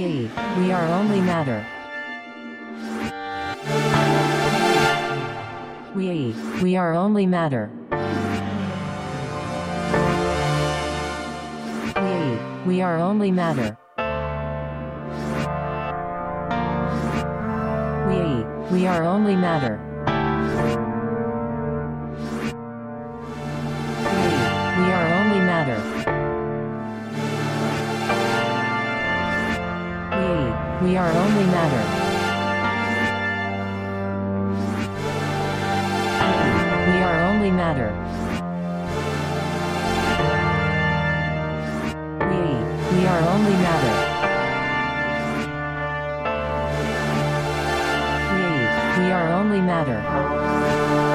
we we are only matter. We we are only matter. We we are only matter. We we are only matter. are only matter. We are only matter. We, we are only matter. We, we are only matter.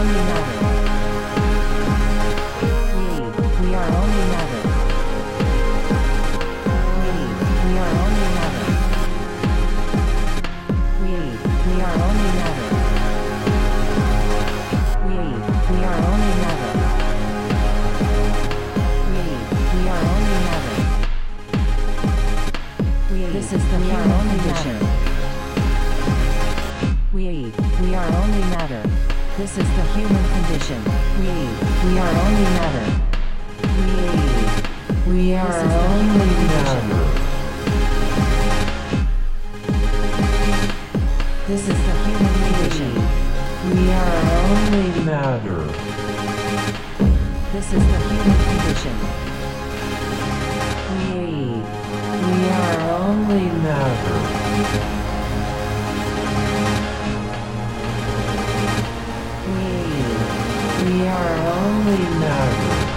Only matter. We, we are only matter. We, we are only matter. We, we are only matter. We, we are only matter. We, we are only matter. We, this is the human condition. We, we are only matter. This is the human condition. We, we are only matter. We, we are only matter. This is the human condition. We are only matter. This is the human condition. We, we are only Matter. We, are only Matter.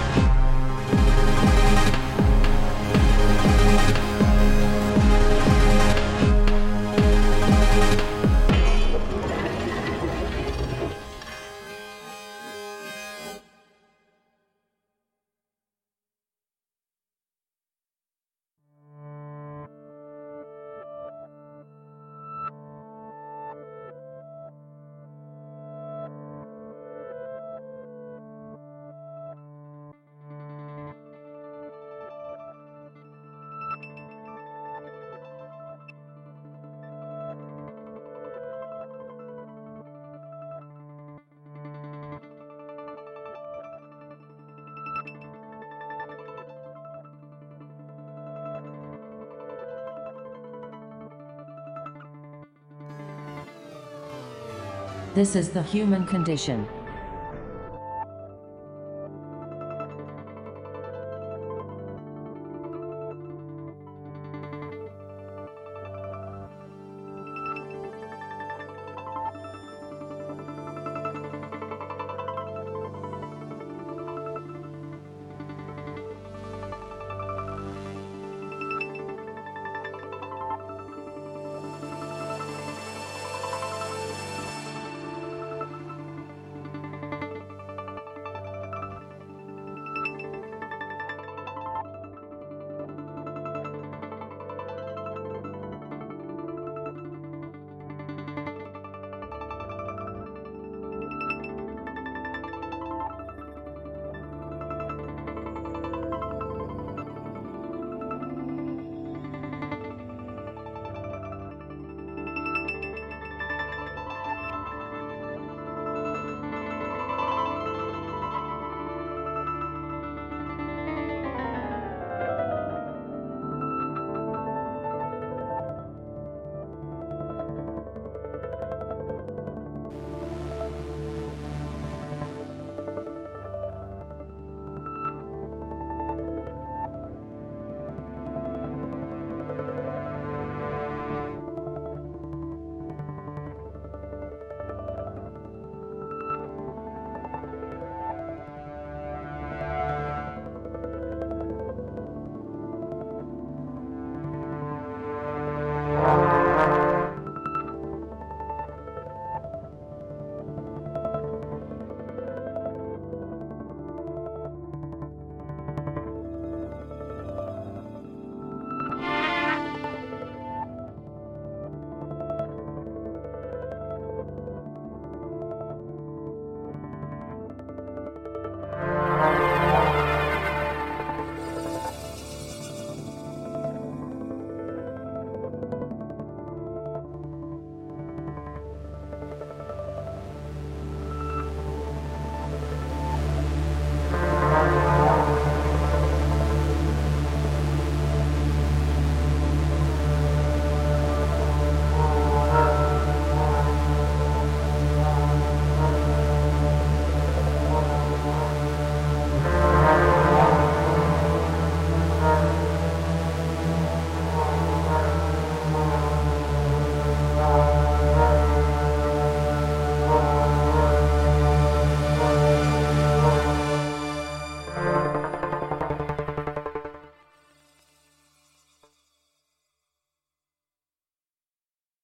This is the human condition.